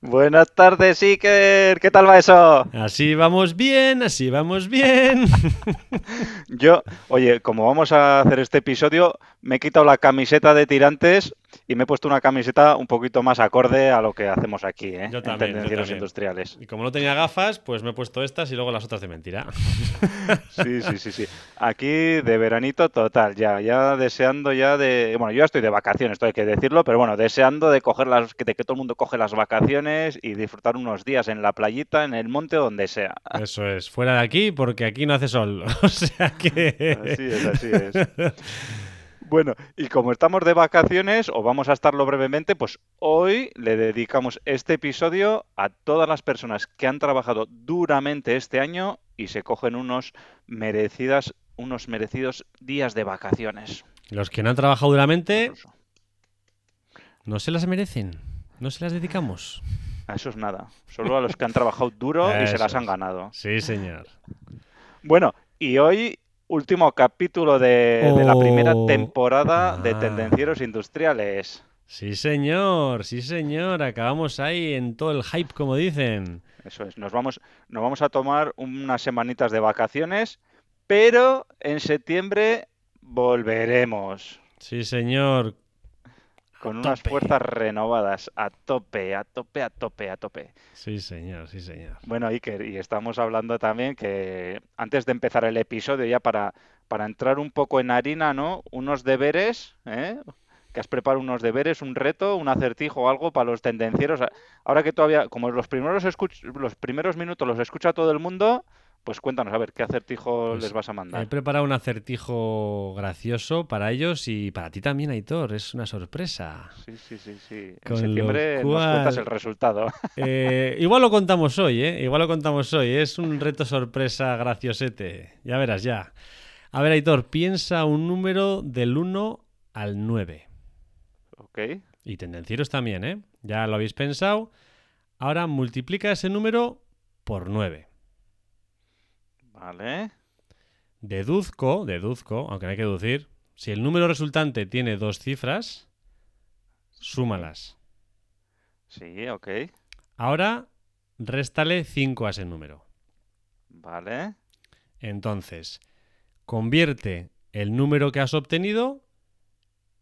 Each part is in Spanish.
Buenas tardes, Iker. ¿Qué tal va eso? Así vamos bien, así vamos bien. Yo, oye, como vamos a hacer este episodio, me he quitado la camiseta de tirantes y me he puesto una camiseta un poquito más acorde a lo que hacemos aquí, ¿eh? Yo en también, yo Tendencieros. Industriales. Y como no tenía gafas, pues me he puesto estas y luego las otras de mentira. Sí, sí, sí, sí. Aquí de veranito total, ya, ya deseando ya de, bueno, yo ya estoy de vacaciones, esto hay que decirlo, pero bueno, deseando de coger las, que- de que todo el mundo coge las vacaciones y disfrutar unos días en la playita, en el monte, donde sea. Eso es, fuera de aquí porque aquí no hace sol. O sea que... Así es, así es. Bueno, y como estamos de vacaciones, o vamos a estarlo brevemente, pues hoy le dedicamos este episodio a todas las personas que han trabajado duramente este año y se cogen unos merecidas, unos merecidos días de vacaciones. Los que no han trabajado duramente no se las merecen. No se las dedicamos. A eso es nada. Solo a los que han trabajado duro y se las han ganado. Sí, señor. Bueno, y hoy último capítulo de, de la primera Oh. temporada de Ah. Tendencieros Industriales. Sí, señor. Sí, señor. Acabamos ahí en todo el hype, como dicen. Eso es, nos vamos, nos vamos a tomar unas semanitas de vacaciones, pero en septiembre volveremos Sí, señor. Con unas tope. fuerzas renovadas, a tope, a tope, a tope, a tope. Sí, señor. Sí, señor. Bueno, Iker, y estamos hablando también que antes de empezar el episodio, ya para, para entrar un poco en harina, ¿no? Unos deberes, ¿eh? Que has preparado unos deberes, un reto, un acertijo o algo para los tendencieros. Ahora que todavía, como los primeros escuch- los primeros minutos los escucha todo el mundo, pues cuéntanos, a ver, ¿qué acertijo Pues les vas a He mandar? preparado un acertijo gracioso para ellos y para ti también, Aitor. Es una sorpresa. Sí, sí, sí, sí. En Con septiembre nos cuentas el resultado. Eh, igual lo contamos hoy, ¿eh? Igual lo contamos hoy. Es un reto sorpresa graciosete. Ya verás, ya. A ver, Aitor, piensa un número del 1 al 9. ¿Ok? Y tendencieros también, ¿eh? Ya lo habéis pensado. Ahora multiplica ese número por 9. Vale. Deduzco, deduzco, aunque no hay que deducir, si el número resultante tiene dos cifras, súmalas. Sí, ok. Ahora, réstale 5 a ese número. Vale. Entonces, convierte el número que has obtenido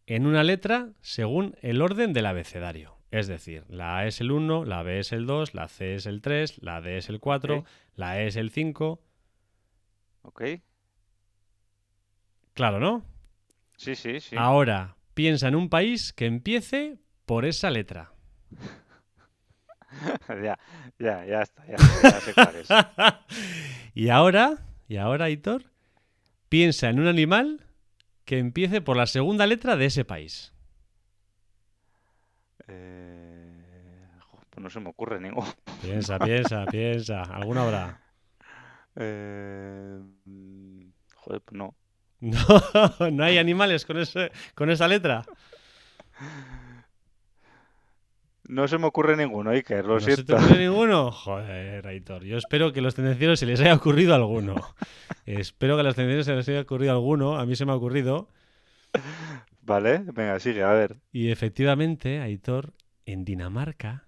en una letra según el orden del abecedario. Es decir, la A es el 1, la B es el 2, la C es el 3, la D es el 4, Ok. la E es el 5. Ok. Claro, ¿no? Sí, sí, sí. Ahora, piensa en un país que empiece por esa letra. Ya, ya, ya está, ya, está, ya sé cuál es. y ahora, y ahora, Hitor, piensa en un animal que empiece por la segunda letra de ese país. Eh, pues no se me ocurre ninguno. Piensa, piensa, piensa. ¿Alguna habrá? Eh, mm, joder, pues no. No, no hay animales con, ese, con esa letra. No se me ocurre ninguno, Iker, lo ¿No se te siento. ocurre ninguno? Joder, Aitor. Yo espero que a los tendencieros se les haya ocurrido alguno. espero que a los tendencieros se les haya ocurrido alguno. A mí se me ha ocurrido. Vale, venga, sigue, a ver. Y efectivamente, Aitor, en Dinamarca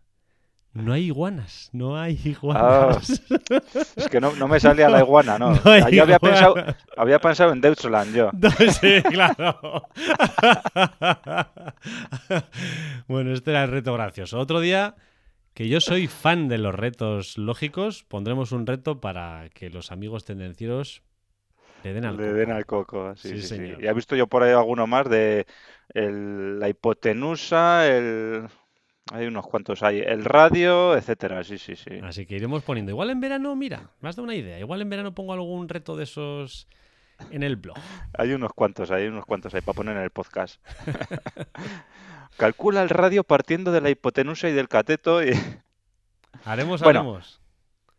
no hay iguanas. No hay iguanas. Es que no, no me salía la iguana, no. Yo había pensado, había pensado en Deutschland, yo. No, sí, claro. bueno, este era el reto gracioso. Otro día, que yo soy fan de los retos lógicos, pondremos un reto para que los amigos tendencieros le den al Le coco. den al coco, sí, Sí, sí, sí. señor. Ya he visto yo por ahí alguno más de el- la hipotenusa, el... Hay unos cuantos ahí. El radio, etcétera, sí, sí, sí. Así que iremos poniendo. Igual en verano, mira, me has dado una idea. Igual en verano pongo algún reto de esos en el blog. Hay unos cuantos ahí, unos cuantos ahí para poner en el podcast. Calcula el radio partiendo de la hipotenusa y del cateto y... Haremos, Bueno. haremos.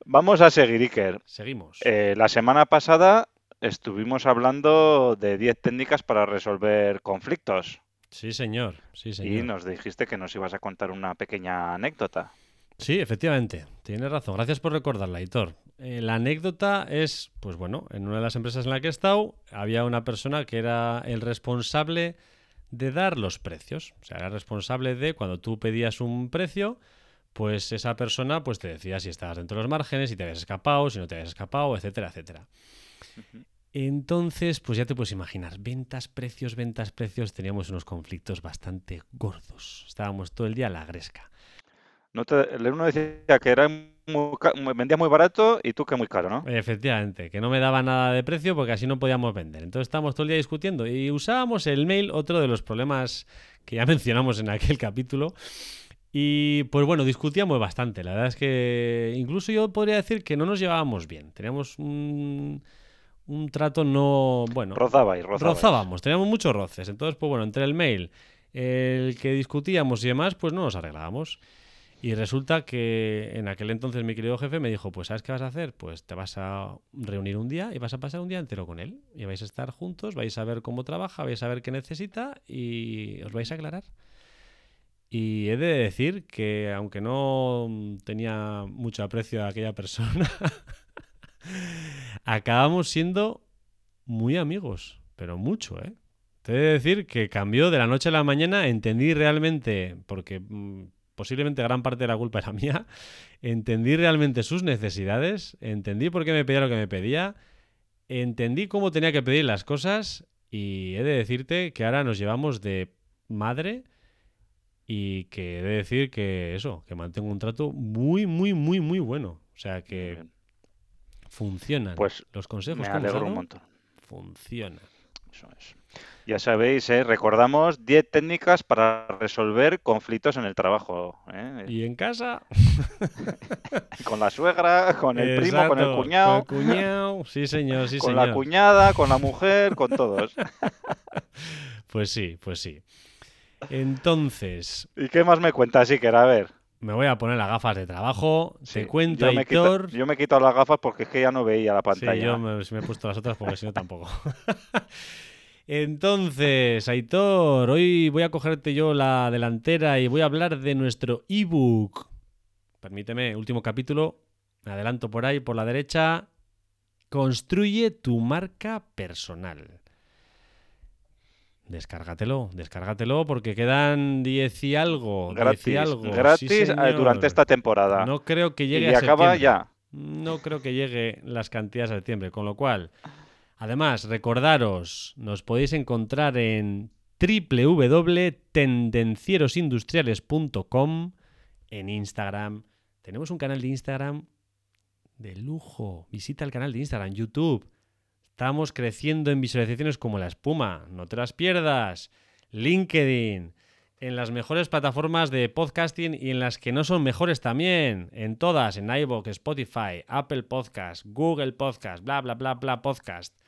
Vamos a seguir, Iker. Seguimos. Eh, la semana pasada estuvimos hablando de 10 técnicas para resolver conflictos Sí, señor. Sí, y señor. nos dijiste que nos ibas a contar una pequeña anécdota. Sí, efectivamente. Tienes razón. Gracias por recordarla, Hitor. Eh, la anécdota es, pues bueno, en una de las empresas en la que he estado, había una persona que era el responsable de dar los precios. O sea, era responsable de cuando tú pedías un precio, pues esa persona pues te decía si estabas dentro de los márgenes, si te habías escapado, si no te habías escapado, etcétera, etcétera. Entonces, pues ya te puedes imaginar, ventas, precios, ventas, precios, teníamos unos conflictos bastante gordos. Estábamos todo el día a la gresca. No te- el uno decía que era muy ca- muy- vendía muy barato y tú que muy caro, ¿no? Efectivamente, que no me daba nada de precio porque así no podíamos vender. Entonces estábamos todo el día discutiendo y usábamos el mail, otro de los problemas que ya mencionamos en aquel capítulo. Y pues bueno, discutíamos bastante. La verdad es que incluso yo podría decir que no nos llevábamos bien. Teníamos un, un trato no bueno. Rozabais, rozabais. Rozábamos, teníamos muchos roces. Entonces, pues bueno, entre el mail, el que discutíamos y demás, pues no nos arreglábamos. Y resulta que en aquel entonces mi querido jefe me dijo, pues ¿sabes qué vas a hacer? Pues te vas a reunir un día y vas a pasar un día entero con él. Y vais a estar juntos, vais a ver cómo trabaja, vais a ver qué necesita y os vais a aclarar. Y he de decir que aunque no tenía mucho aprecio a aquella persona, acabamos siendo muy amigos, pero mucho, ¿eh? Te he de decir que cambió de la noche a la mañana, entendí realmente, porque mm, posiblemente gran parte de la culpa era mía, entendí realmente sus necesidades, entendí por qué me pedía lo que me pedía, entendí cómo tenía que pedir las cosas y he de decirte que ahora nos llevamos de madre y que he de decir que eso, que mantengo un trato muy, muy, muy, muy bueno. O sea que. Funcionan. Pues Los consejos me que alegro un montón. Eso es. Ya sabéis, ¿eh? recordamos 10 técnicas para resolver conflictos en el trabajo. ¿eh? Y en casa, Con la suegra, con el primo, con el cuñado, Con el cuñado, sí señor, sí con señor. la cuñada, con la mujer, con todos. Pues sí, pues sí. Entonces, ¿Y qué más me cuentas, Iker? A ver. Me voy a poner las gafas de trabajo. Sí, Te cuento, yo me, Aitor. yo me he quitado las gafas porque es que ya no veía la Sí, pantalla. yo me, me he puesto las otras porque si no tampoco. Entonces, Aitor, hoy voy a cogerte yo la delantera y voy a hablar de nuestro ebook. Permíteme, último capítulo. Me adelanto por ahí, por la derecha. Construye tu marca personal. Descárgatelo, descárgatelo porque quedan 10 y algo. 10 y Gratis, algo. Gratis eh, durante esta temporada. No creo que llegue y a acaba septiembre. ya. No creo que llegue las cantidades a septiembre, con lo cual, además, recordaros, nos podéis encontrar en www.tendencierosindustriales.com, en Instagram. Tenemos un canal de Instagram de lujo. Visita el canal de Instagram, YouTube. Estamos creciendo en visualizaciones como la espuma. No te las pierdas. LinkedIn. En las mejores plataformas de podcasting y en las que no son mejores también. En todas. En iVoox, Spotify, Apple Podcast, Google Podcast, bla, bla, bla, bla, podcast.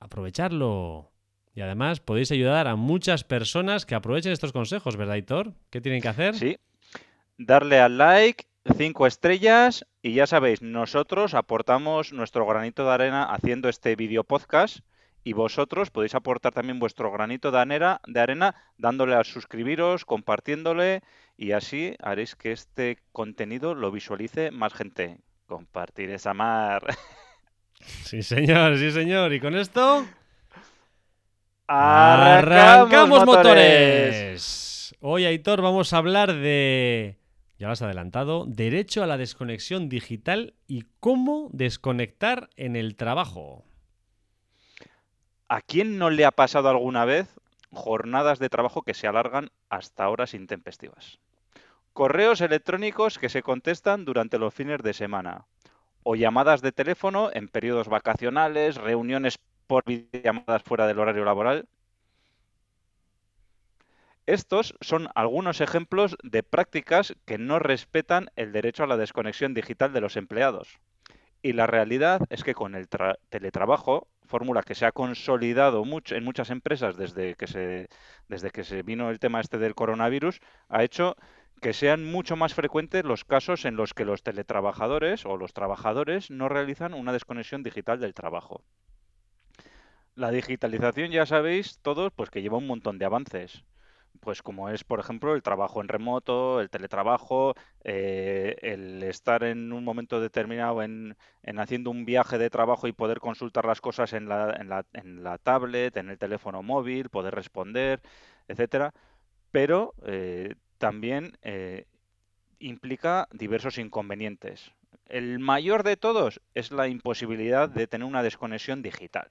Aprovecharlo. Y además podéis ayudar a muchas personas que aprovechen estos consejos, ¿verdad, Hitor? ¿Qué tienen que hacer? Sí. Darle al like, cinco estrellas y ya sabéis, nosotros aportamos nuestro granito de arena haciendo este video podcast y vosotros podéis aportar también vuestro granito de arena, de arena dándole a suscribiros, compartiéndole y así haréis que este contenido lo visualice más gente. Compartir esa mar. Sí, señor, sí, señor. Y con esto... ¡Arrancamos motores! Hoy, Aitor, vamos a hablar de, ya lo has adelantado, derecho a la desconexión digital y cómo desconectar en el trabajo. ¿A quién no le ha pasado alguna vez jornadas de trabajo que se alargan hasta horas intempestivas? Correos electrónicos que se contestan durante los fines de semana. O llamadas de teléfono en periodos vacacionales, reuniones por videollamadas fuera del horario laboral. Estos son algunos ejemplos de prácticas que no respetan el derecho a la desconexión digital de los empleados. Y la realidad es que con el tra- teletrabajo, fórmula que se ha consolidado mucho en muchas empresas desde que se, desde que se vino el tema este del coronavirus, ha hecho que sean mucho más frecuentes los casos en los que los teletrabajadores o los trabajadores no realizan una desconexión digital del trabajo. La digitalización, ya sabéis todos, pues que lleva un montón de avances. Pues como es, por ejemplo, el trabajo en remoto, el teletrabajo, eh, el estar en un momento determinado en, haciendo un viaje de trabajo y poder consultar las cosas en la, en la, en la tablet, en el teléfono móvil, poder responder, etcétera. Pero eh, también eh, implica diversos inconvenientes. El mayor de todos es la imposibilidad de tener una desconexión digital,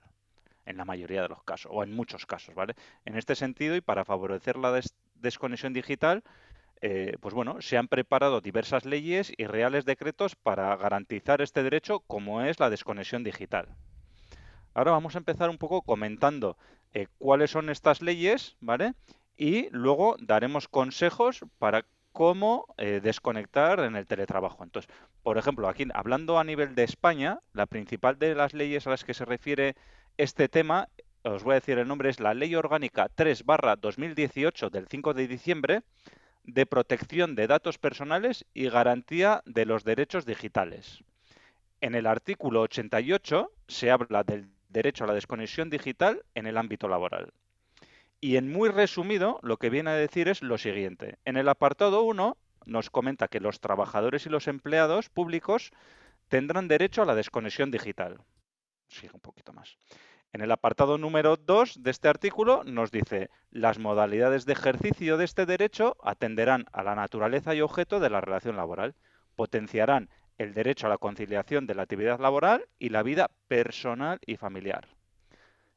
en la mayoría de los casos, o en muchos casos, ¿vale? En este sentido, y para favorecer la desconexión digital, eh, pues bueno, se han preparado diversas leyes y reales decretos para garantizar este derecho, como es la desconexión digital. Ahora vamos a empezar un poco comentando eh, cuáles son estas leyes, ¿vale? y luego daremos consejos para cómo eh, desconectar en el teletrabajo. Entonces, por ejemplo, aquí hablando a nivel de España, la principal de las leyes a las que se refiere este tema, os voy a decir el nombre, es la Ley Orgánica 3 2018 del 5 de diciembre de protección de datos personales y garantía de los derechos digitales. En el artículo 88 se habla del derecho a la desconexión digital en el ámbito laboral. Y en muy resumido, lo que viene a decir es lo siguiente. En el apartado 1 nos comenta que los trabajadores y los empleados públicos tendrán derecho a la desconexión digital. Sigue un poquito más. En el apartado número 2 de este artículo nos dice, las modalidades de ejercicio de este derecho atenderán a la naturaleza y objeto de la relación laboral, potenciarán el derecho a la conciliación de la actividad laboral y la vida personal y familiar.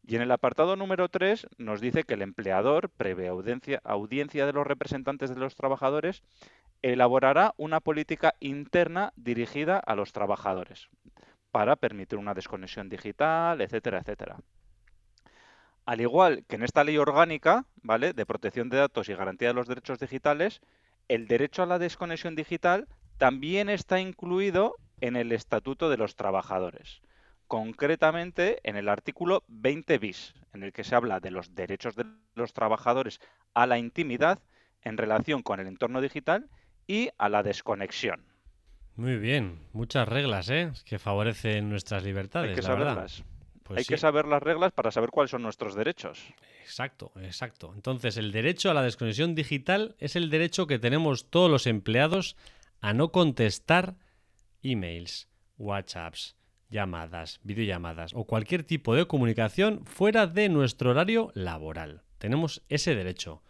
Y en el apartado número 3 nos dice que el empleador, previa audiencia, audiencia de los representantes de los trabajadores, elaborará una política interna dirigida a los trabajadores para permitir una desconexión digital, etcétera, etcétera. Al igual que en esta ley orgánica, ¿vale? de protección de datos y garantía de los derechos digitales, el derecho a la desconexión digital también está incluido en el Estatuto de los Trabajadores concretamente en el artículo 20 bis, en el que se habla de los derechos de los trabajadores a la intimidad en relación con el entorno digital y a la desconexión. Muy bien, muchas reglas, ¿eh? Que favorecen nuestras libertades. Hay que saberlas. Pues Hay que saber las reglas para saber cuáles son nuestros derechos. Exacto, exacto. Entonces, el derecho a la desconexión digital es el derecho que tenemos todos los empleados a no contestar emails, WhatsApps, llamadas, videollamadas o cualquier tipo de comunicación fuera de nuestro horario laboral. Tenemos ese derecho.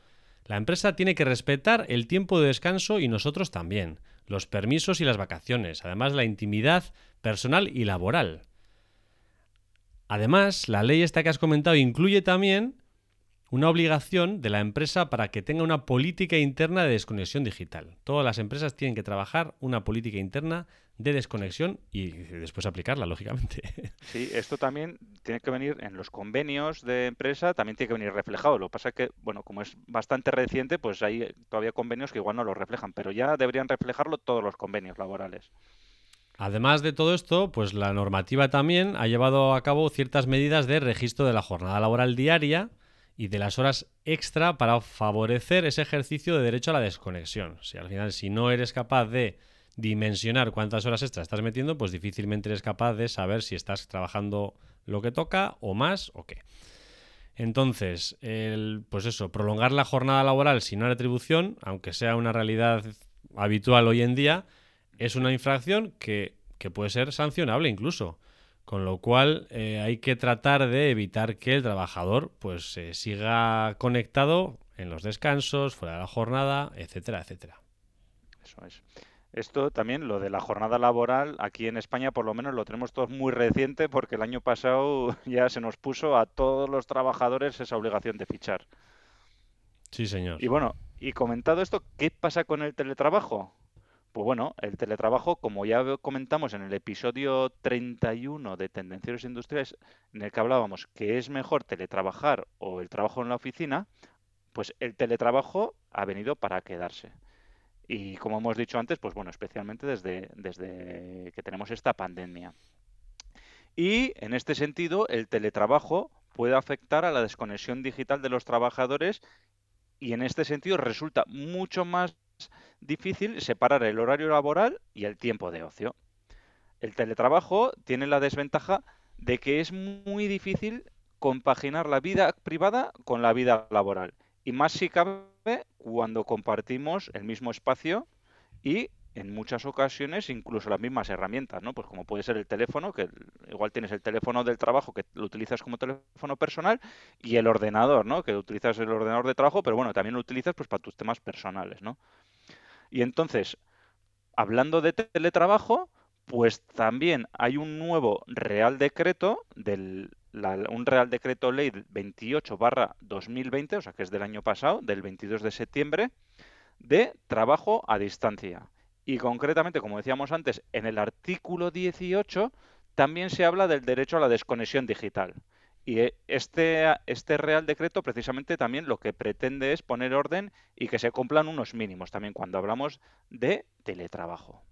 La empresa tiene que respetar el tiempo de descanso y nosotros también, los permisos y las vacaciones, además la intimidad personal y laboral. Además, la ley esta que has comentado incluye también una obligación de la empresa para que tenga una política interna de desconexión digital. Todas las empresas tienen que trabajar una política interna de desconexión y después aplicarla, lógicamente. Sí, esto también tiene que venir en los convenios de empresa, también tiene que venir reflejado. Lo que pasa es que, bueno, como es bastante reciente, pues hay todavía convenios que igual no lo reflejan, pero ya deberían reflejarlo todos los convenios laborales. Además de todo esto, pues la normativa también ha llevado a cabo ciertas medidas de registro de la jornada laboral diaria y de las horas extra para favorecer ese ejercicio de derecho a la desconexión. Si al final, si no eres capaz de dimensionar cuántas horas extra estás metiendo, pues difícilmente eres capaz de saber si estás trabajando lo que toca o más o qué. Entonces, el, pues eso, prolongar la jornada laboral sin una retribución, aunque sea una realidad habitual hoy en día, es una infracción que, puede ser sancionable incluso. Con lo cual eh, hay que tratar de evitar que el trabajador pues siga conectado en los descansos, fuera de la jornada, etcétera, etcétera. Eso es. Esto también, lo de la jornada laboral, aquí en España por lo menos lo tenemos todos muy reciente porque el año pasado ya se nos puso a todos los trabajadores esa obligación de fichar. Sí, señor. Y bueno, y comentado esto, ¿qué pasa con el teletrabajo? Pues bueno, el teletrabajo, como ya comentamos en el episodio 31 de Tendencieros Industriales, en el que hablábamos que es mejor teletrabajar o el trabajo en la oficina, pues el teletrabajo ha venido para quedarse. Y como hemos dicho antes, pues bueno, especialmente desde, desde que tenemos esta pandemia. Y en este sentido, el teletrabajo puede afectar a la desconexión digital de los trabajadores y en este sentido resulta mucho más difícil separar el horario laboral y el tiempo de ocio. El teletrabajo tiene la desventaja de que es muy difícil compaginar la vida privada con la vida laboral. Y más si cabe cuando compartimos el mismo espacio y en muchas ocasiones incluso las mismas herramientas, ¿no? Pues como puede ser el teléfono, que igual tienes el teléfono del trabajo que lo utilizas como teléfono personal y el ordenador, ¿no? Que utilizas el ordenador de trabajo, pero bueno, también lo utilizas pues para tus temas personales, ¿no? Y entonces, hablando de teletrabajo, pues también hay un nuevo Real Decreto, del, un Real Decreto Ley 28 barra 2020, o sea que es del año pasado, del 22 de septiembre, de trabajo a distancia. Y concretamente, como decíamos antes, en el artículo 18 también se habla del derecho a la desconexión digital. Y eh, este, este Real Decreto precisamente también lo que pretende es poner orden y que se cumplan unos mínimos también cuando hablamos de teletrabajo.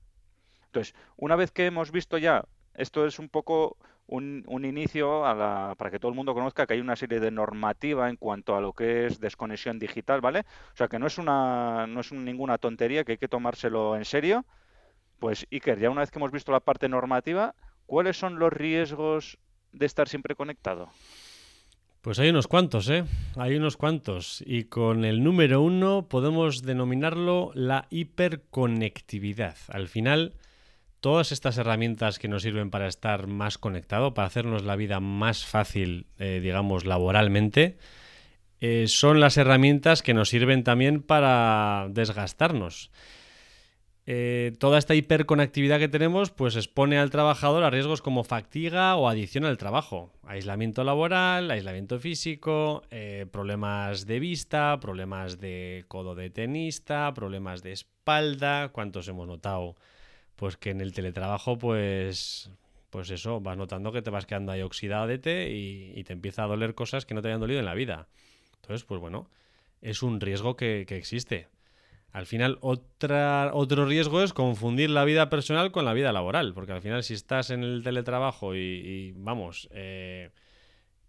Entonces, una vez que hemos visto ya, esto es un poco un, inicio para que todo el mundo conozca que hay una serie de normativa en cuanto a lo que es desconexión digital, ¿vale? O sea que no es una, no es ninguna tontería, que hay que tomárselo en serio. Pues Iker, ya una vez que hemos visto la parte normativa, ¿cuáles son los riesgos de estar siempre conectado? Pues hay unos cuantos, ¿eh? Hay unos cuantos. Y con el número uno podemos denominarlo la hiperconectividad. Al final, todas estas herramientas que nos sirven para estar más conectado, para hacernos la vida más fácil, eh, digamos, laboralmente, eh, son las herramientas que nos sirven también para desgastarnos. Eh, toda esta hiperconectividad que tenemos pues expone al trabajador a riesgos como fatiga o adicción al trabajo, aislamiento laboral, aislamiento físico, problemas de vista, problemas de codo de tenista, problemas de espalda, ¿cuántos hemos notado? Pues que en el teletrabajo, pues, pues eso, vas notando que te vas quedando ahí oxidado de té y, te empieza a doler cosas que no te habían dolido en la vida. Entonces, pues bueno, es un riesgo que, existe. Al final, otra, otro riesgo es confundir la vida personal con la vida laboral, porque al final si estás en el teletrabajo y, vamos, eh,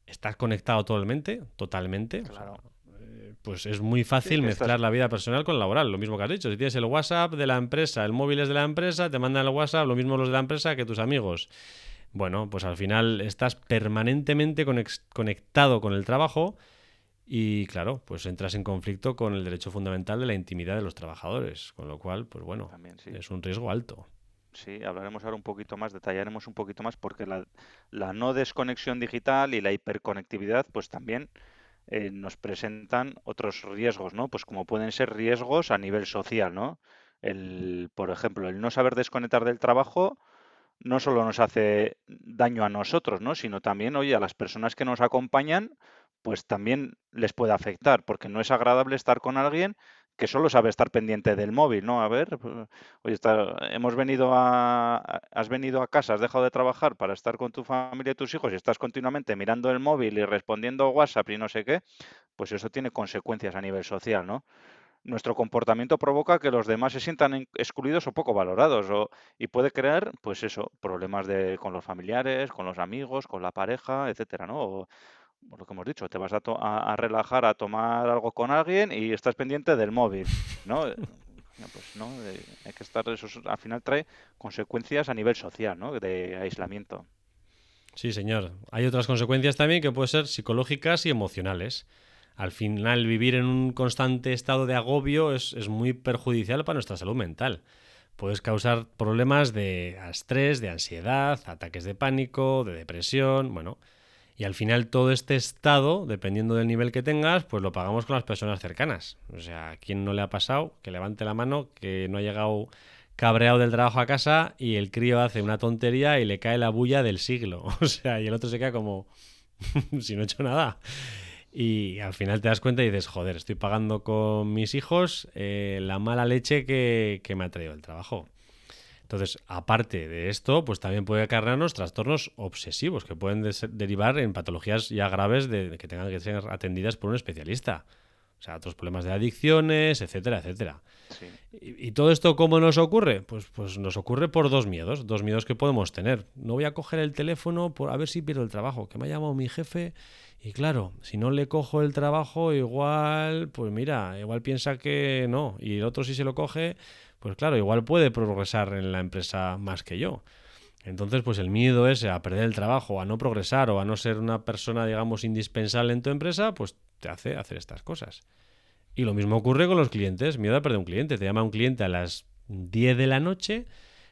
estás conectado totalmente, totalmente, claro pues es muy fácil mezclar la vida personal con la laboral, lo mismo que has dicho. Si tienes el WhatsApp de la empresa, el móvil es de la empresa, te mandan el WhatsApp, lo mismo los de la empresa que tus amigos. Bueno, pues al final estás permanentemente conectado con el trabajo y claro, pues entras en conflicto con el derecho fundamental de la intimidad de los trabajadores, con lo cual, pues bueno, es un riesgo alto. Sí, hablaremos ahora un poquito más, detallaremos un poquito más porque la, la no desconexión digital y la hiperconectividad, pues también eh, nos presentan otros riesgos, ¿no? Pues como pueden ser riesgos a nivel social, ¿no? El, por ejemplo, el no saber desconectar del trabajo no solo nos hace daño a nosotros, ¿no? Sino también, oye, a las personas que nos acompañan, pues también les puede afectar, porque no es agradable estar con alguien que solo sabe estar pendiente del móvil, ¿no? A ver, pues, oye, hemos venido a, has venido a casa, has dejado de trabajar para estar con tu familia y tus hijos y estás continuamente mirando el móvil y respondiendo WhatsApp y no sé qué, pues eso tiene consecuencias a nivel social, ¿no? Nuestro comportamiento provoca que los demás se sientan excluidos o poco valorados o, y puede crear, pues eso, problemas de, con los familiares, con los amigos, con la pareja, etcétera, ¿no? Lo que hemos dicho, te vas a, relajar, a tomar algo con alguien y estás pendiente del móvil, ¿no? pues no, hay que estar, eso al final trae consecuencias a nivel social, ¿no? De aislamiento. Sí, señor. Hay otras consecuencias también que pueden ser psicológicas y emocionales. Al final, vivir en un constante estado de agobio es, es muy perjudicial para nuestra salud mental. Puedes causar problemas de estrés, de ansiedad, ataques de pánico, de depresión, bueno, y al final todo este estado, dependiendo del nivel que tengas, pues lo pagamos con las personas cercanas. O sea, ¿a quién no le ha pasado? Que levante la mano, que no ha llegado cabreado del trabajo a casa y el crío hace una tontería y le cae la bulla del siglo. O sea, y el otro se queda como, si no he hecho nada. Y al final te das cuenta y dices, joder, estoy pagando con mis hijos eh, la mala leche que, que me ha traído el trabajo. Entonces, aparte de esto, pues también puede acarrearnos trastornos obsesivos que pueden derivar en patologías ya graves de, que tengan que ser atendidas por un especialista. O sea, otros problemas de adicciones, etcétera, etcétera. Y, todo esto cómo nos ocurre? Pues, pues nos ocurre por dos miedos, dos miedos que podemos tener. No voy a coger el teléfono por a ver si pierdo el trabajo, que me ha llamado mi jefe Y claro, si no le cojo el trabajo, igual, pues mira, igual piensa que no. Y el otro si se lo coge, pues claro, igual puede progresar en la empresa más que yo. Entonces, pues el miedo ese a perder el trabajo, a no progresar o a no ser una persona, digamos, indispensable en tu empresa, pues te hace hacer estas cosas. Y lo mismo ocurre con los clientes, miedo a perder un cliente. Te llama un cliente a las 10 de la noche.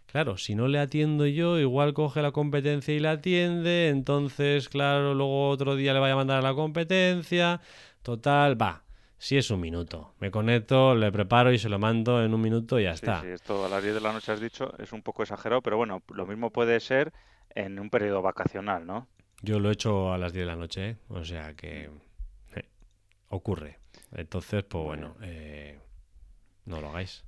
Claro, si no le atiendo yo, igual coge la competencia y la atiende. Entonces, claro, luego otro día le vaya a mandar a la competencia. Total, va, si es un minuto. Me conecto, le preparo y se lo mando en un minuto y ya está. Sí, esto a las 10 de la noche has dicho es un poco exagerado, pero bueno, lo mismo puede ser en un periodo vacacional, ¿no? Yo lo he hecho a las 10 de la noche, ¿eh? o sea que eh, ocurre. Entonces, pues bueno, eh, no lo hagáis.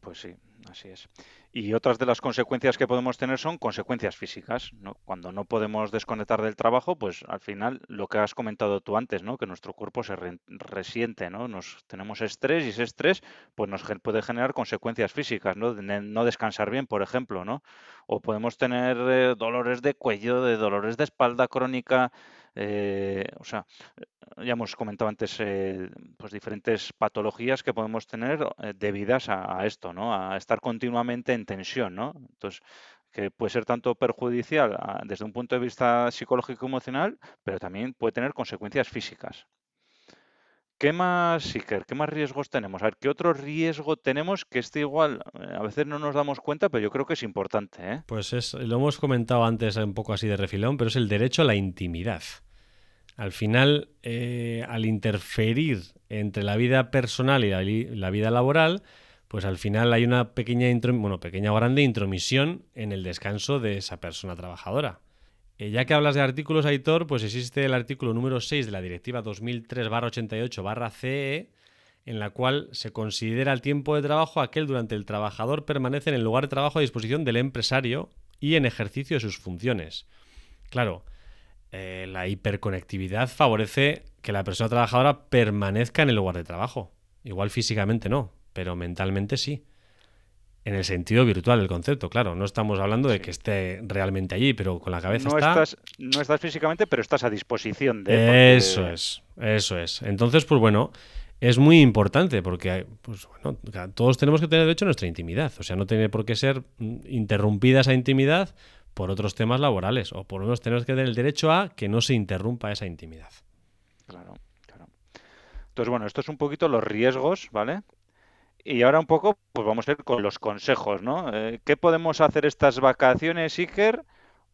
Pues sí, así es. Y otras de las consecuencias que podemos tener son consecuencias físicas. ¿no? Cuando no podemos desconectar del trabajo, pues al final lo que has comentado tú antes, ¿no? que nuestro cuerpo se resiente, ¿no? Nos, tenemos estrés y ese estrés pues nos puede generar consecuencias físicas, ¿no? De no descansar bien, por ejemplo, ¿no? O podemos tener eh, dolores de cuello, de dolores de espalda crónica, eh, o sea, ya hemos comentado antes eh, pues diferentes patologías que podemos tener eh, debidas a, esto, ¿no? A estar continuamente en tensión, ¿no? Entonces, que puede ser tanto perjudicial desde un punto de vista psicológico y emocional, pero también puede tener consecuencias físicas. ¿Qué más, Iker? ¿Qué más riesgos tenemos? A ver, ¿qué otro riesgo tenemos que este igual a veces no nos damos cuenta, pero yo creo que es importante, Pues es, lo hemos comentado antes un poco así de refilón, pero es el derecho a la intimidad. Al final, eh, al interferir entre la vida personal y la, vida laboral, pues al final hay una pequeña, bueno, pequeña o grande intromisión en el descanso de esa persona trabajadora. Eh, ya que hablas de artículos, Aitor, pues existe el artículo número 6 de la Directiva 2003-88-CE, en la cual se considera el tiempo de trabajo aquel durante el trabajador permanece en el lugar de trabajo a disposición del empresario y en ejercicio de sus funciones. Claro, eh, la hiperconectividad favorece que la persona trabajadora permanezca en el lugar de trabajo. Igual físicamente no, pero mentalmente sí. En el sentido virtual del concepto, claro. No estamos hablando de que esté realmente allí, pero con la cabeza no está... Estás, no estás físicamente, pero estás a disposición de... Eso es, eso es. Entonces, pues bueno, es muy importante porque pues, bueno, todos tenemos que tener derecho a nuestra intimidad. O sea, no tiene por qué ser mm, interrumpida esa intimidad por otros temas laborales, o por lo menos tenemos que tener el derecho a que no se interrumpa esa intimidad. Claro, claro. Entonces, bueno, esto es un poquito los riesgos, ¿vale? Y ahora un poco, pues vamos a ir con los consejos, ¿no? Eh, ¿Qué podemos hacer estas vacaciones, Iker,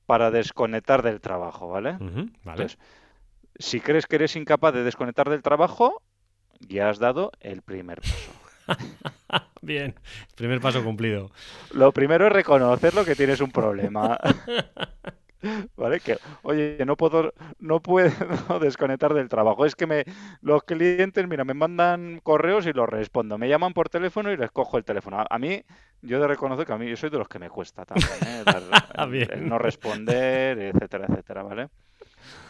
para desconectar del trabajo, ¿vale? vale. si crees que eres incapaz de desconectar del trabajo, ya has dado el primer paso. Bien, primer paso cumplido. Lo primero es reconocer lo que tienes un problema. ¿Vale? Que, oye, no puedo, no puedo desconectar del trabajo. Es que me, los clientes, mira, me mandan correos y los respondo. Me llaman por teléfono y les cojo el teléfono. A, mí, yo de reconocer que a mí yo soy de los que me cuesta también, ¿eh? no responder, etcétera, etcétera, ¿vale?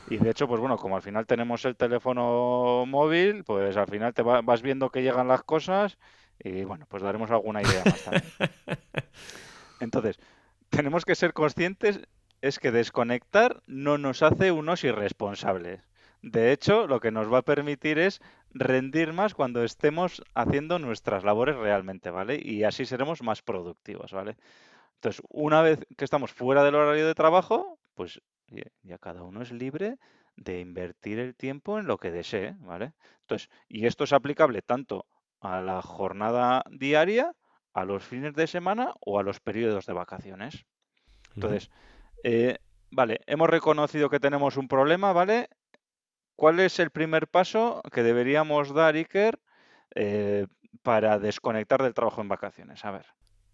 Y de hecho, pues bueno, como al final tenemos el teléfono móvil, pues al final te vas viendo que llegan las cosas y bueno, pues daremos alguna idea más también. Entonces, tenemos que ser conscientes es que desconectar no nos hace unos irresponsables. De hecho, lo que nos va a permitir es rendir más cuando estemos haciendo nuestras labores realmente, ¿vale? Y así seremos más productivos, ¿vale? Entonces, una vez que estamos fuera del horario de trabajo, pues ya cada uno es libre de invertir el tiempo en lo que desee, ¿vale? Entonces, y esto es aplicable tanto a la jornada diaria, a los fines de semana o a los periodos de vacaciones. Entonces, eh, vale, hemos reconocido que tenemos un problema, ¿vale? ¿Cuál es el primer paso que deberíamos dar, Iker, eh, para desconectar del trabajo en vacaciones? A ver.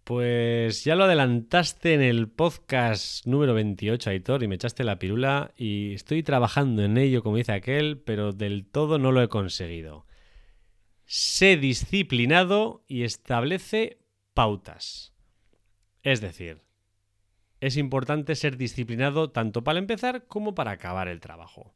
Pues ya lo adelantaste en el podcast número 28, Aitor, y me echaste la pirula y estoy trabajando en ello, como dice aquel, pero del todo no lo he conseguido. Sé disciplinado y establece pautas. Es decir, es importante ser disciplinado tanto para empezar como para acabar el trabajo.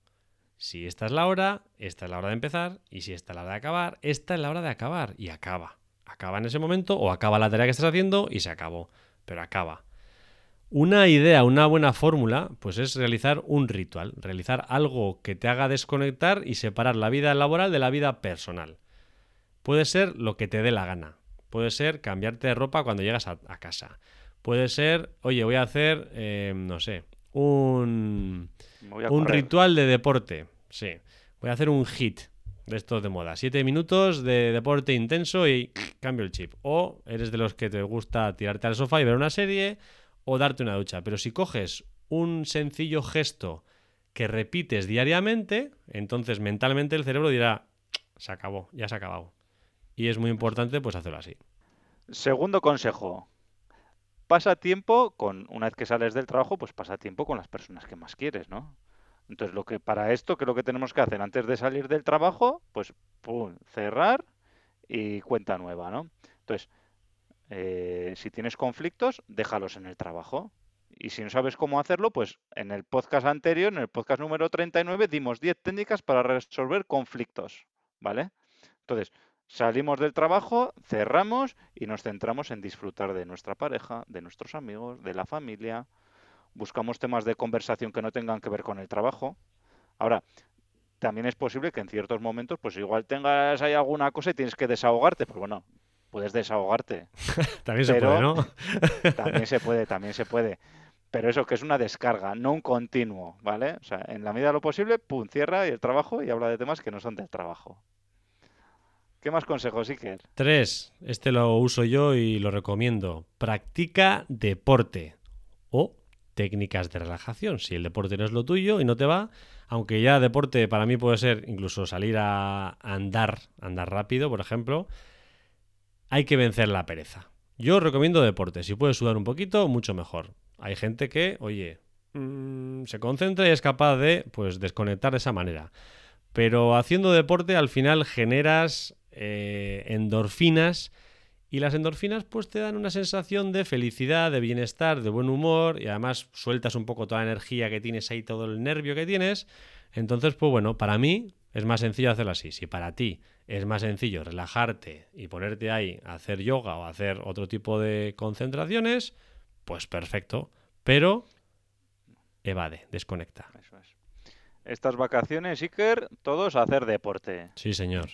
Si esta es la hora, esta es la hora de empezar, y si esta es la hora de acabar, esta es la hora de acabar, y acaba acaba en ese momento o acaba la tarea que estás haciendo y se acabó, pero acaba. Una idea, una buena fórmula, pues es realizar un ritual, realizar algo que te haga desconectar y separar la vida laboral de la vida personal. Puede ser lo que te dé la gana. Puede ser cambiarte de ropa cuando llegas a, a casa. Puede ser, oye, voy a hacer, eh, no sé, un, correr. ritual de deporte. Sí. Voy a hacer un hit de estos de moda. Siete minutos de deporte intenso y cambio el chip. O eres de los que te gusta tirarte al sofá y ver una serie o darte una ducha. Pero si coges un sencillo gesto que repites diariamente, entonces mentalmente el cerebro dirá, se acabó, ya se ha acabado. Y es muy importante pues hacerlo así. Segundo consejo. Pasa tiempo con, una vez que sales del trabajo, pues pasa tiempo con las personas que más quieres, ¿no? Entonces, lo que para esto, ¿qué es lo que tenemos que hacer? Antes de salir del trabajo, pues pum, cerrar y cuenta nueva, ¿no? Entonces, eh, si tienes conflictos, déjalos en el trabajo. Y si no sabes cómo hacerlo, pues en el podcast anterior, en el podcast número 39, dimos 10 técnicas para resolver conflictos, ¿vale? Entonces, salimos del trabajo, cerramos y nos centramos en disfrutar de nuestra pareja, de nuestros amigos, de la familia. Buscamos temas de conversación que no tengan que ver con el trabajo. Ahora, también es posible que en ciertos momentos, pues igual tengas ahí alguna cosa y tienes que desahogarte. Pues bueno, puedes desahogarte. También se puede, ¿no? También se puede, también se puede. Pero eso que es una descarga, no un continuo, ¿vale? O sea, en la medida de lo posible, pum, cierra y el trabajo y habla de temas que no son del trabajo. ¿Qué más consejos, Iker? Tres, este lo uso yo y lo recomiendo. Practica deporte o técnicas de relajación. Si el deporte no es lo tuyo y no te va, aunque ya deporte para mí puede ser incluso salir a andar, andar rápido, por ejemplo, hay que vencer la pereza. Yo recomiendo deporte. Si puedes sudar un poquito, mucho mejor. Hay gente que, oye, mm, se concentra y es capaz de, pues, desconectar de esa manera. Pero haciendo deporte al final generas eh, endorfinas y las endorfinas pues te dan una sensación de felicidad, de bienestar, de buen humor y además sueltas un poco toda la energía que tienes ahí, todo el nervio que tienes. Entonces, pues bueno, para mí es más sencillo hacerlo así. Si para ti es más sencillo relajarte y ponerte ahí a hacer yoga o a hacer otro tipo de concentraciones, pues perfecto. Pero evade, desconecta. Eso es. Estas vacaciones, Iker, todos a hacer deporte. Sí, señor.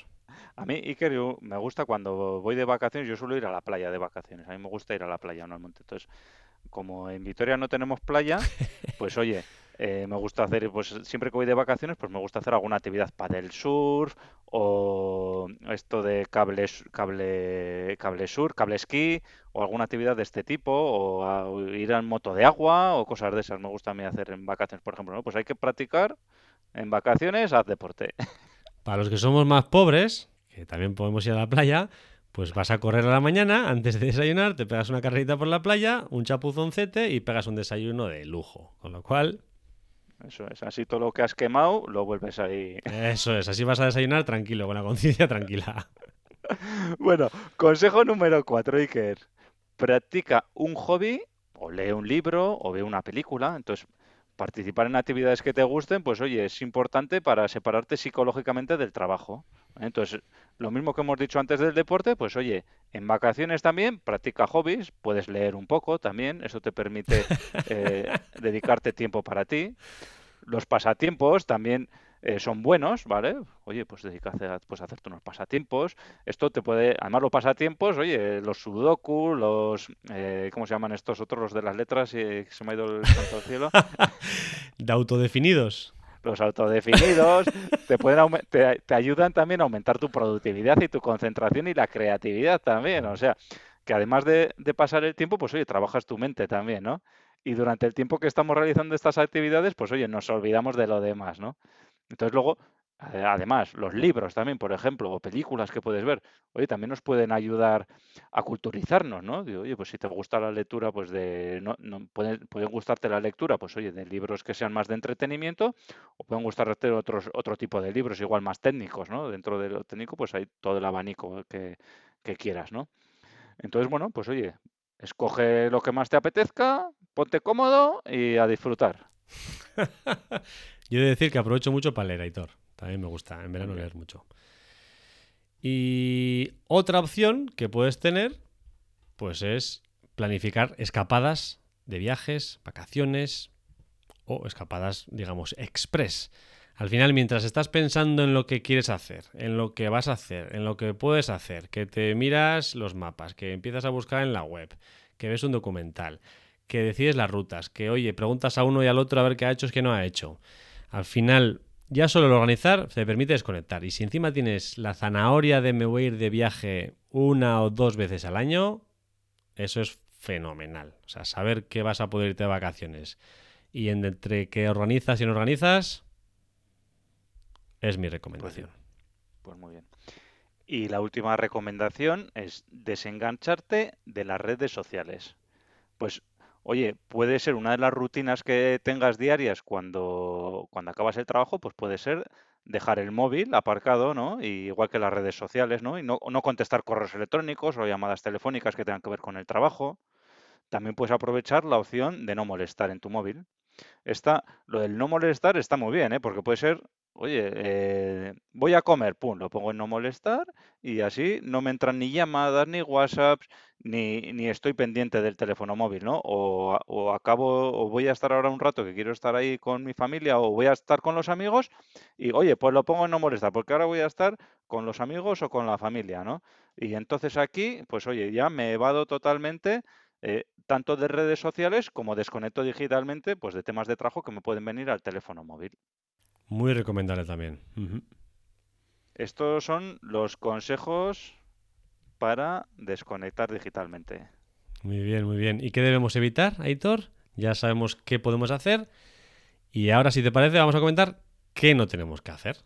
A mí, Iker, yo- me gusta cuando voy de vacaciones, yo suelo ir a la playa de vacaciones. A mí me gusta ir a la playa, no al monte. Entonces, como en Vitoria no tenemos playa, pues oye, eh, me gusta hacer, pues siempre que voy de vacaciones, pues me gusta hacer alguna actividad para el surf o esto de cable, cable, cable sur, cable esquí o alguna actividad de este tipo o, a- ir en moto de agua o cosas de esas. Me gusta a mí hacer en vacaciones, por ejemplo, ¿no? Pues hay que practicar en vacaciones, haz deporte. Para los que somos más pobres, que también podemos ir a la playa, pues vas a correr a la mañana antes de desayunar, te pegas una carrerita por la playa, un chapuzoncete y pegas un desayuno de lujo. Con lo cual, Eso es, así todo lo que has quemado lo vuelves ahí. eso es, así vas a desayunar tranquilo, con la conciencia tranquila. Bueno, consejo número cuatro, Iker. Practica un hobby o lee un libro o ve una película. Entonces, participar en actividades que te gusten, pues oye, es importante para separarte psicológicamente del trabajo. ¿eh? Entonces, lo mismo que hemos dicho antes del deporte, pues oye, en vacaciones también practica hobbies, puedes leer un poco también, eso te permite eh, dedicarte tiempo para ti. Los pasatiempos también eh, son buenos, ¿vale? Oye, pues dedícate a, pues, hacerte unos pasatiempos. Esto te puede, además los pasatiempos, oye, los sudoku, los, eh, ¿cómo se llaman estos otros, los de las letras? Eh, que se me ha ido el santo al cielo. De autodefinidos. Los autodefinidos te pueden te, te ayudan también a aumentar tu productividad y tu concentración y la creatividad también. O sea, que además de, de pasar el tiempo, pues oye, trabajas tu mente también, ¿no? Y durante el tiempo que estamos realizando estas actividades, pues oye, nos olvidamos de lo demás, ¿no? Entonces luego, ade- además, los libros también, por ejemplo, o películas que puedes ver, oye, también nos pueden ayudar a culturizarnos, ¿no? Digo, oye, pues si te gusta la lectura, pues de, no, no, puede, puede gustarte la lectura, pues oye, de libros que sean más de entretenimiento, o pueden gustarte otros, otro tipo de libros, igual más técnicos, ¿no? Dentro de lo técnico, pues hay todo el abanico que, que quieras, ¿no? Entonces, bueno, pues oye, escoge lo que más te apetezca, ponte cómodo y a disfrutar. Yo he de decir que aprovecho mucho para leer, Aitor. También me gusta en verano leer mucho. Y otra opción que puedes tener, pues es planificar escapadas de viajes, vacaciones o escapadas, digamos, express. Al final, mientras estás pensando en lo que quieres hacer, en lo que vas a hacer, en lo que puedes hacer, que te miras los mapas, que empiezas a buscar en la web, que ves un documental, que decides las rutas, que oye, preguntas a uno y al otro a ver qué ha hecho, es que no ha hecho. Al final, ya solo el organizar te permite desconectar. Y si encima tienes la zanahoria de me voy a ir de viaje una o dos veces al año, eso es fenomenal. O sea, saber que vas a poder irte de vacaciones y entre que organizas y no organizas, es mi recomendación. Pues, pues, muy bien. Y la última recomendación es desengancharte de las redes sociales. Pues, oye, puede ser una de las rutinas que tengas diarias cuando, cuando acabas el trabajo, pues puede ser dejar el móvil aparcado, ¿no? igual que las redes sociales, ¿no? Y no, no contestar correos electrónicos o llamadas telefónicas que tengan que ver con el trabajo. También puedes aprovechar la opción de no molestar en tu móvil. Está, lo del no molestar está muy bien, ¿eh? porque puede ser, oye, eh, voy a comer, pum, lo pongo en no molestar y así no me entran ni llamadas, ni WhatsApps, ni, ni estoy pendiente del teléfono móvil, ¿no? O, o acabo, o voy a estar ahora un rato que quiero estar ahí con mi familia o voy a estar con los amigos y, oye, pues lo pongo en no molestar, porque ahora voy a estar con los amigos o con la familia, ¿no? Y entonces aquí, pues oye, ya me evado totalmente eh, tanto de redes sociales como desconecto digitalmente pues de temas de trabajo que me pueden venir al teléfono móvil. Muy recomendable también. Estos son los consejos para desconectar digitalmente. Muy bien, muy bien. ¿Y qué debemos evitar, Aitor? Ya sabemos qué podemos hacer. Y ahora, si te parece, vamos a comentar qué no tenemos que hacer.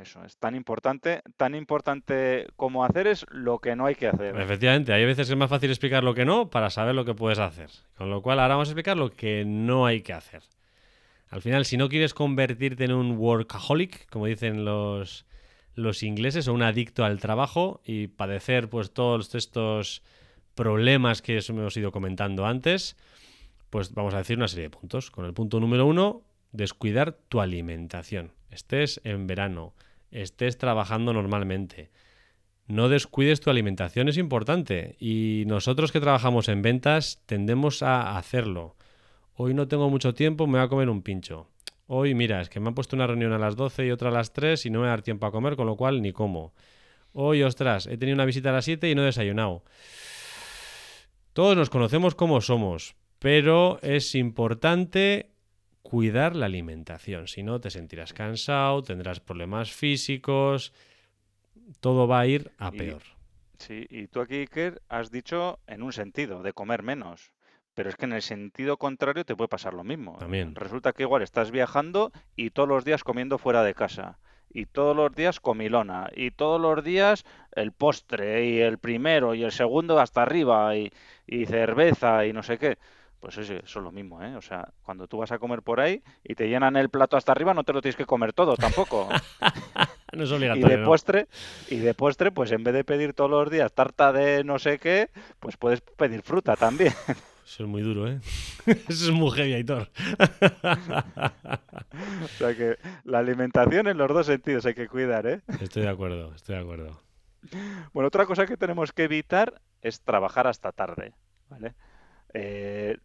Eso es tan importante, tan importante como hacer es lo que no hay que hacer. Efectivamente, hay veces que es más fácil explicar lo que no para saber lo que puedes hacer. Con lo cual, ahora vamos a explicar lo que no hay que hacer. Al final, si no quieres convertirte en un workaholic, como dicen los, los ingleses, o un adicto al trabajo y padecer pues todos estos problemas que hemos ido comentando antes, pues vamos a decir una serie de puntos. Con el punto número uno, descuidar tu alimentación. Estés en verano, estés trabajando normalmente. No descuides tu alimentación, es importante. Y nosotros que trabajamos en ventas tendemos a hacerlo. Hoy no tengo mucho tiempo, me voy a comer un pincho. Hoy, mira, es que me han puesto una reunión a las 12 y otra a las 3 y no me va a dar tiempo a comer, con lo cual ni como. Hoy, ostras, he tenido una visita a las 7 y no he desayunado. Todos nos conocemos como somos, pero es importante cuidar la alimentación. Si no, te sentirás cansado, tendrás problemas físicos, todo va a ir a peor. Sí, y tú aquí, Iker, has dicho en un sentido, de comer menos. Pero es que en el sentido contrario te puede pasar lo mismo. También. Resulta que igual estás viajando y todos los días comiendo fuera de casa. Y todos los días comilona. Y todos los días el postre. Y el primero y el segundo hasta arriba. Y, y cerveza y no sé qué. Pues eso, es lo mismo, ¿eh? O sea, cuando tú vas a comer por ahí y te llenan el plato hasta arriba, no te lo tienes que comer todo tampoco. no es obligatorio. Y de postre, y de postre, pues en vez de pedir todos los días tarta de no sé qué, pues puedes pedir fruta también. Eso es muy duro, ¿eh? Eso es muy heavy, Aitor. o sea que la alimentación en los dos sentidos hay que cuidar, ¿eh? Estoy de acuerdo, estoy de acuerdo. Bueno, otra cosa que tenemos que evitar es trabajar hasta tarde, ¿vale? Eh,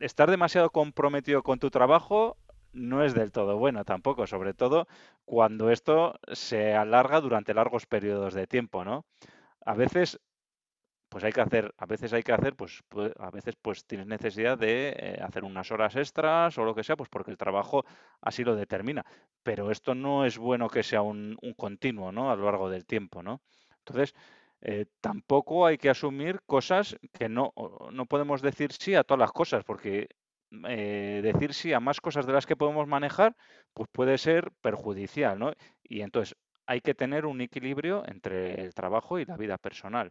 estar demasiado comprometido con tu trabajo no es del todo bueno tampoco, sobre todo cuando esto se alarga durante largos periodos de tiempo, ¿no? A veces pues hay que hacer, a veces hay que hacer, pues, a veces pues tienes necesidad de eh, hacer unas horas extras o lo que sea, pues porque el trabajo así lo determina. Pero esto no es bueno que sea un, un continuo, ¿no? A lo largo del tiempo, ¿no? Entonces, eh, tampoco hay que asumir cosas que no, no podemos decir sí a todas las cosas, porque eh, decir sí a más cosas de las que podemos manejar, pues puede ser perjudicial, ¿no? Y entonces hay que tener un equilibrio entre el trabajo y la vida personal.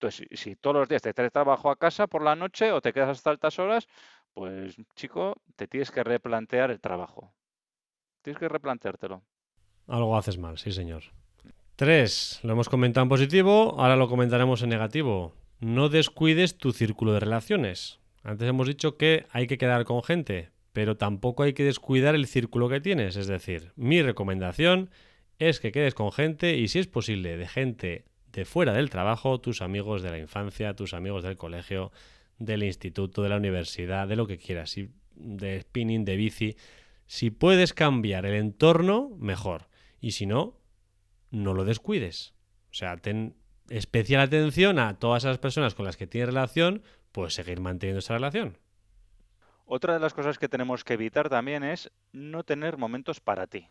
Entonces, si, todos los días te traes trabajo a casa por la noche o te quedas hasta altas horas, pues chico, te tienes que replantear el trabajo. Tienes que replanteártelo. Algo haces mal, sí, señor. Tres, lo hemos comentado en positivo, ahora lo comentaremos en negativo. No descuides tu círculo de relaciones. Antes hemos dicho que hay que quedar con gente, pero tampoco hay que descuidar el círculo que tienes. Es decir, mi recomendación es que quedes con gente y si es posible de gente de fuera del trabajo, tus amigos de la infancia, tus amigos del colegio, del instituto, de la universidad, de lo que quieras, de spinning, de bici. Si puedes cambiar el entorno, mejor. Y si no, no lo descuides. O sea, ten especial atención a todas esas personas con las que tienes relación, pues seguir manteniendo esa relación. Otra de las cosas que tenemos que evitar también es no tener momentos para ti.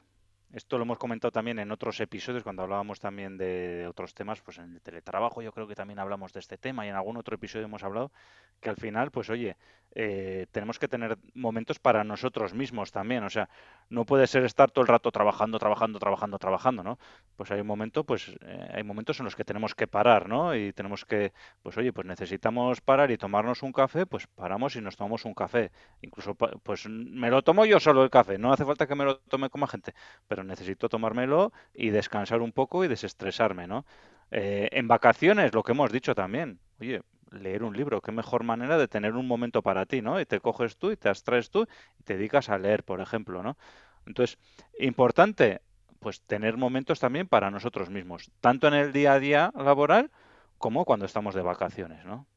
Esto lo hemos comentado también en otros episodios cuando hablábamos también de otros temas, pues en el teletrabajo yo creo que también hablamos de este tema y en algún otro episodio hemos hablado que al final, pues oye, eh, tenemos que tener momentos para nosotros mismos también, o sea, no puede ser estar todo el rato trabajando, trabajando, trabajando, trabajando, ¿no? Pues hay un momento, pues eh, hay momentos en los que tenemos que parar, ¿no? Y tenemos que, pues oye, pues necesitamos parar y tomarnos un café, pues paramos y nos tomamos un café. Incluso, pues me lo tomo yo solo el café, no hace falta que me lo tome como gente, pero necesito tomármelo y descansar un poco y desestresarme, ¿no? Eh, en vacaciones, lo que hemos dicho también, oye, leer un libro, qué mejor manera de tener un momento para ti, ¿no? Y te coges tú y te abstraes tú y te dedicas a leer, por ejemplo, ¿no? Entonces, importante, pues tener momentos también para nosotros mismos, tanto en el día a día laboral como cuando estamos de vacaciones, ¿no?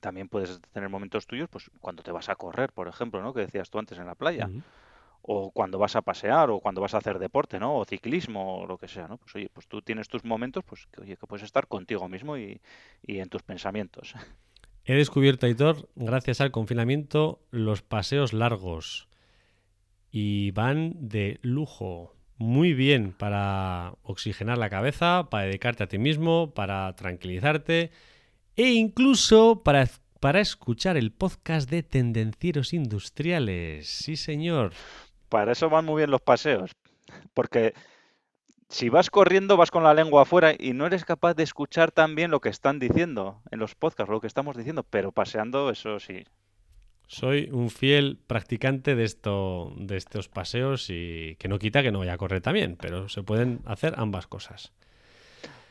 También puedes tener momentos tuyos, pues cuando te vas a correr, por ejemplo, ¿no? Que decías tú antes en la playa o cuando vas a pasear o cuando vas a hacer deporte, ¿no? O ciclismo o lo que sea, ¿no? Pues oye, pues tú tienes tus momentos, pues que, oye, que puedes estar contigo mismo y, y en tus pensamientos. He descubierto, Aitor, gracias al confinamiento, los paseos largos. Y van de lujo. Muy bien para oxigenar la cabeza, para dedicarte a ti mismo, para tranquilizarte e incluso para, para escuchar el podcast de Tendencieros Industriales. Sí, señor. Para eso van muy bien los paseos. Porque si vas corriendo, vas con la lengua afuera y no eres capaz de escuchar tan bien lo que están diciendo en los podcasts, lo que estamos diciendo, pero paseando, eso sí. Soy un fiel practicante de, esto, de estos paseos y que no quita que no vaya a correr también, pero se pueden hacer ambas cosas.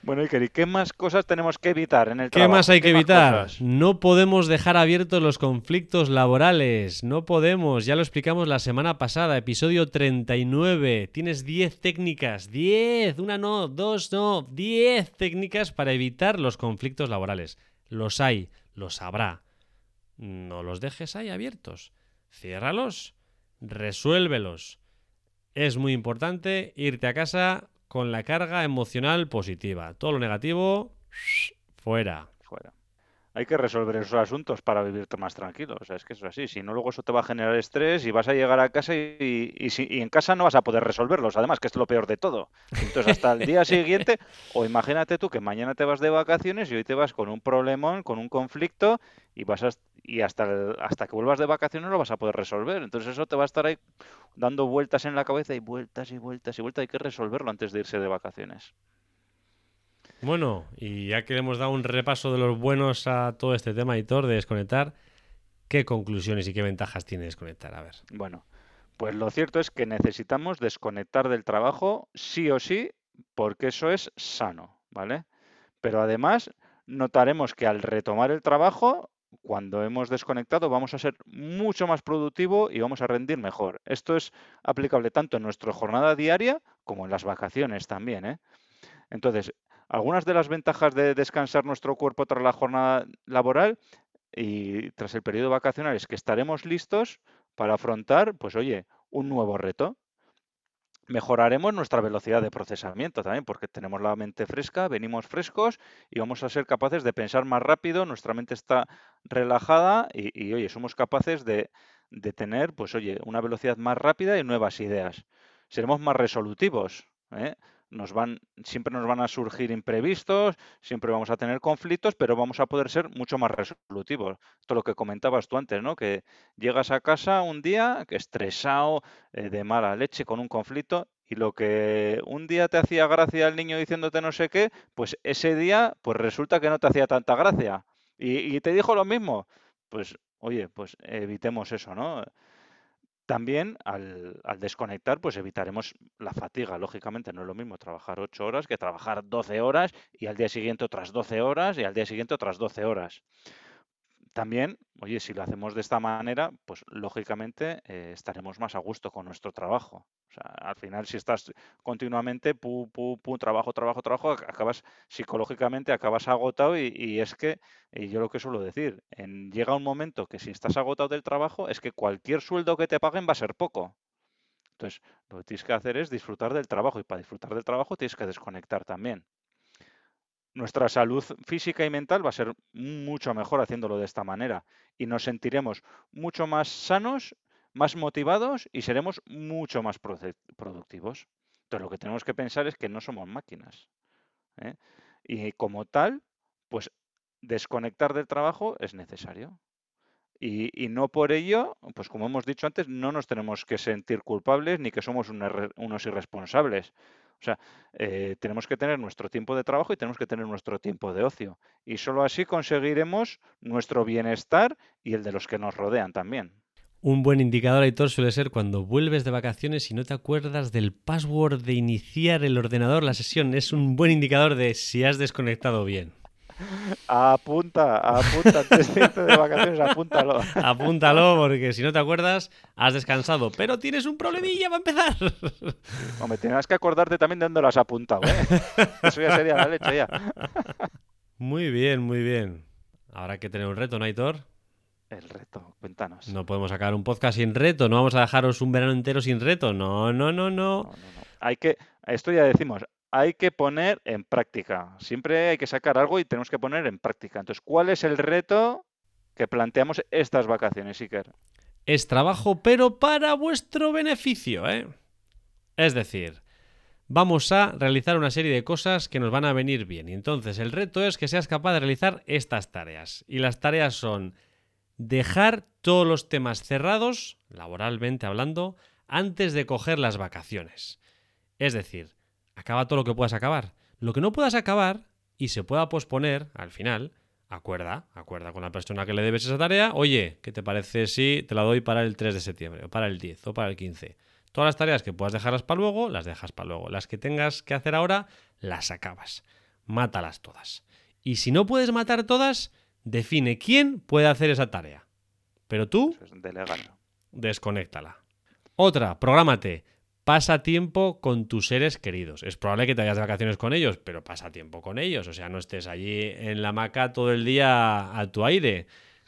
Bueno, Iker, ¿y qué más cosas tenemos que evitar en el trabajo? ¿Qué más hay que evitar? No podemos dejar abiertos los conflictos laborales. No podemos. Ya lo explicamos la semana pasada, episodio 39. Tienes 10 técnicas. 10. Una no, dos no. 10 técnicas para evitar los conflictos laborales. Los hay, los habrá. No los dejes ahí abiertos. Ciérralos. Resuélvelos. Es muy importante irte a casa con la carga emocional positiva. Todo lo negativo, fuera. Fuera. Hay que resolver esos asuntos para vivirte más tranquilo. O sea, es que eso es así. Si no, luego eso te va a generar estrés y vas a llegar a casa y, y, en casa no vas a poder resolverlos. Además, que es lo peor de todo. Entonces, hasta el día siguiente, o imagínate tú que mañana te vas de vacaciones y hoy te vas con un problemón, con un conflicto y vas a, y hasta, hasta que vuelvas de vacaciones no lo vas a poder resolver. Entonces eso te va a estar ahí dando vueltas en la cabeza y vueltas y vueltas y vueltas. Hay que resolverlo antes de irse de vacaciones. Bueno, y ya que hemos dado un repaso de los buenos a todo este tema, Hitor, de desconectar, ¿qué conclusiones y qué ventajas tiene desconectar? A ver. Bueno, pues lo cierto es que necesitamos desconectar del trabajo sí o sí, porque eso es sano, ¿vale? Pero además notaremos que al retomar el trabajo cuando hemos desconectado vamos a ser mucho más productivo y vamos a rendir mejor. Esto es aplicable tanto en nuestra jornada diaria como en las vacaciones también. ¿eh? Entonces, algunas de las ventajas de descansar nuestro cuerpo tras la jornada laboral y tras el periodo vacacional es que estaremos listos para afrontar, pues oye, un nuevo reto mejoraremos nuestra velocidad de procesamiento también, porque tenemos la mente fresca, venimos frescos y vamos a ser capaces de pensar más rápido, nuestra mente está relajada y, oye, somos capaces de, de, tener, pues oye, una velocidad más rápida y nuevas ideas. Seremos más resolutivos. ¿eh? Nos van, siempre nos van a surgir imprevistos, siempre vamos a tener conflictos, pero vamos a poder ser mucho más resolutivos. Esto es lo que comentabas tú antes, ¿no? Que llegas a casa un día estresado, eh, de mala leche, con un conflicto, y lo que un día te hacía gracia el niño diciéndote no sé qué, pues ese día, pues resulta que no te hacía tanta gracia. Y te dijo lo mismo. Pues, oye, pues evitemos eso, ¿no? También al, desconectar, pues evitaremos la fatiga. Lógicamente, no es lo mismo trabajar 8 horas que trabajar 12 horas y al día siguiente otras 12 horas y al día siguiente otras 12 horas. También, oye, si lo hacemos de esta manera, pues lógicamente eh, estaremos más a gusto con nuestro trabajo. O sea, al final, si estás continuamente, pu, pu, pu, trabajo, trabajo, trabajo, acabas psicológicamente, acabas agotado y, es que, y yo lo que suelo decir, en, llega un momento que si estás agotado del trabajo, es que cualquier sueldo que te paguen va a ser poco. Entonces, lo que tienes que hacer es disfrutar del trabajo y para disfrutar del trabajo tienes que desconectar también nuestra salud física y mental va a ser mucho mejor haciéndolo de esta manera y nos sentiremos mucho más sanos, más motivados y seremos mucho más productivos. Entonces lo que tenemos que pensar es que no somos máquinas. ¿eh? Y como tal, pues desconectar del trabajo es necesario. Y, no por ello, pues como hemos dicho antes, no nos tenemos que sentir culpables ni que somos unos irresponsables. O sea, eh, tenemos que tener nuestro tiempo de trabajo y tenemos que tener nuestro tiempo de ocio. Y solo así conseguiremos nuestro bienestar y el de los que nos rodean también. Un buen indicador, Aitor, suele ser cuando vuelves de vacaciones y no te acuerdas del password de iniciar el ordenador, la sesión. Es un buen indicador de si has desconectado bien. Apunta, apunta, antes de vacaciones, apúntalo. Apúntalo, porque si no te acuerdas, has descansado. Pero tienes un problemilla para empezar. Hombre, tendrás que acordarte también de dónde lo has apuntado, ¿eh? Eso ya sería la leche ya. Muy bien, muy bien. Ahora hay que tener un reto, ¿no, Aitor? El reto, cuéntanos. No podemos sacar un podcast sin reto, no vamos a dejaros un verano entero sin reto. No, no, no, no. no, no, no. Hay que, esto ya decimos, hay que poner en práctica. Siempre hay que sacar algo y tenemos que poner en práctica. Entonces, ¿cuál es el reto que planteamos estas vacaciones, Iker? Es trabajo, pero para vuestro beneficio, ¿eh? Es decir, vamos a realizar una serie de cosas que nos van a venir bien. Y entonces, el reto es que seas capaz de realizar estas tareas. Y las tareas son dejar todos los temas cerrados, laboralmente hablando, antes de coger las vacaciones. Es decir, acaba todo lo que puedas acabar. Lo que no puedas acabar y se pueda posponer al final, acuerda, acuerda con la persona que le debes esa tarea, oye, ¿qué te parece si te la doy para el 3 de septiembre, o para el 10, o para el 15? Todas las tareas que puedas dejarlas para luego, las dejas para luego. Las que tengas que hacer ahora, las acabas. Mátalas todas. Y si no puedes matar todas, define quién puede hacer esa tarea. Pero tú, desconéctala. Otra, prográmate pasa tiempo con tus seres queridos. Es probable que te vayas de vacaciones con ellos, pero pasa tiempo con ellos. O sea, no estés allí en la hamaca todo el día a tu aire,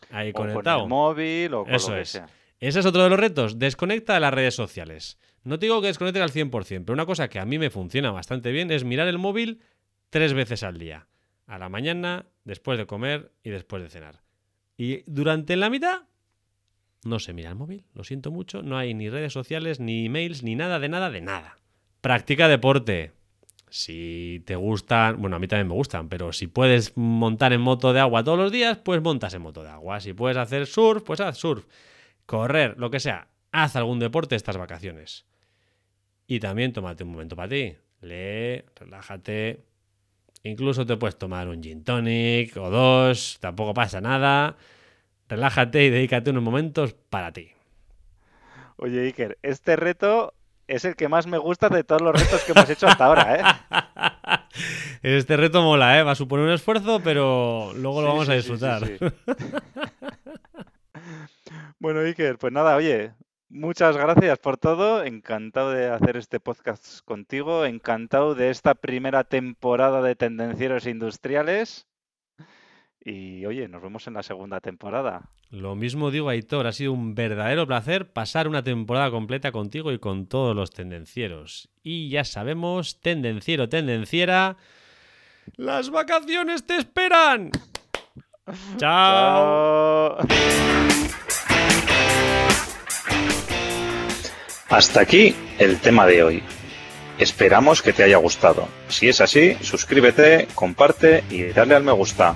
ahí conectado. Con el móvil o con Eso lo que es. sea. Ese es otro de los retos. Desconecta de las redes sociales. No te digo que desconectes al 100%, pero una cosa que a mí me funciona bastante bien es mirar el móvil tres veces al día. A la mañana, después de comer y después de cenar. Y durante la mitad no se mira el móvil, lo siento mucho, no hay ni redes sociales, ni emails, ni nada de nada de nada. Practica deporte. Si te gustan, bueno, a mí también me gustan, pero si puedes montar en moto de agua todos los días, pues montas en moto de agua. Si puedes hacer surf, pues haz surf. Correr, lo que sea. Haz algún deporte estas vacaciones. Y también tómate un momento para ti. Lee, relájate. Incluso te puedes tomar un gin tonic o dos, tampoco pasa nada relájate y dedícate unos momentos para ti. Oye, Iker, este reto es el que más me gusta de todos los retos que hemos hecho hasta ahora, ¿eh? Este reto mola, ¿eh? Va a suponer un esfuerzo, pero luego lo vamos a disfrutar. bueno, Iker, pues nada, oye, muchas gracias por todo. Encantado de hacer este podcast contigo. Encantado de esta primera temporada de Tendencieros Industriales. Y oye, nos vemos en la segunda temporada. Lo mismo digo, Aitor, ha sido un verdadero placer pasar una temporada completa contigo y con todos los tendencieros. Y ya sabemos, tendenciero, tendenciera, las vacaciones te esperan. Chao. Hasta aquí el tema de hoy. Esperamos que te haya gustado. Si es así, suscríbete, comparte y dale al me gusta.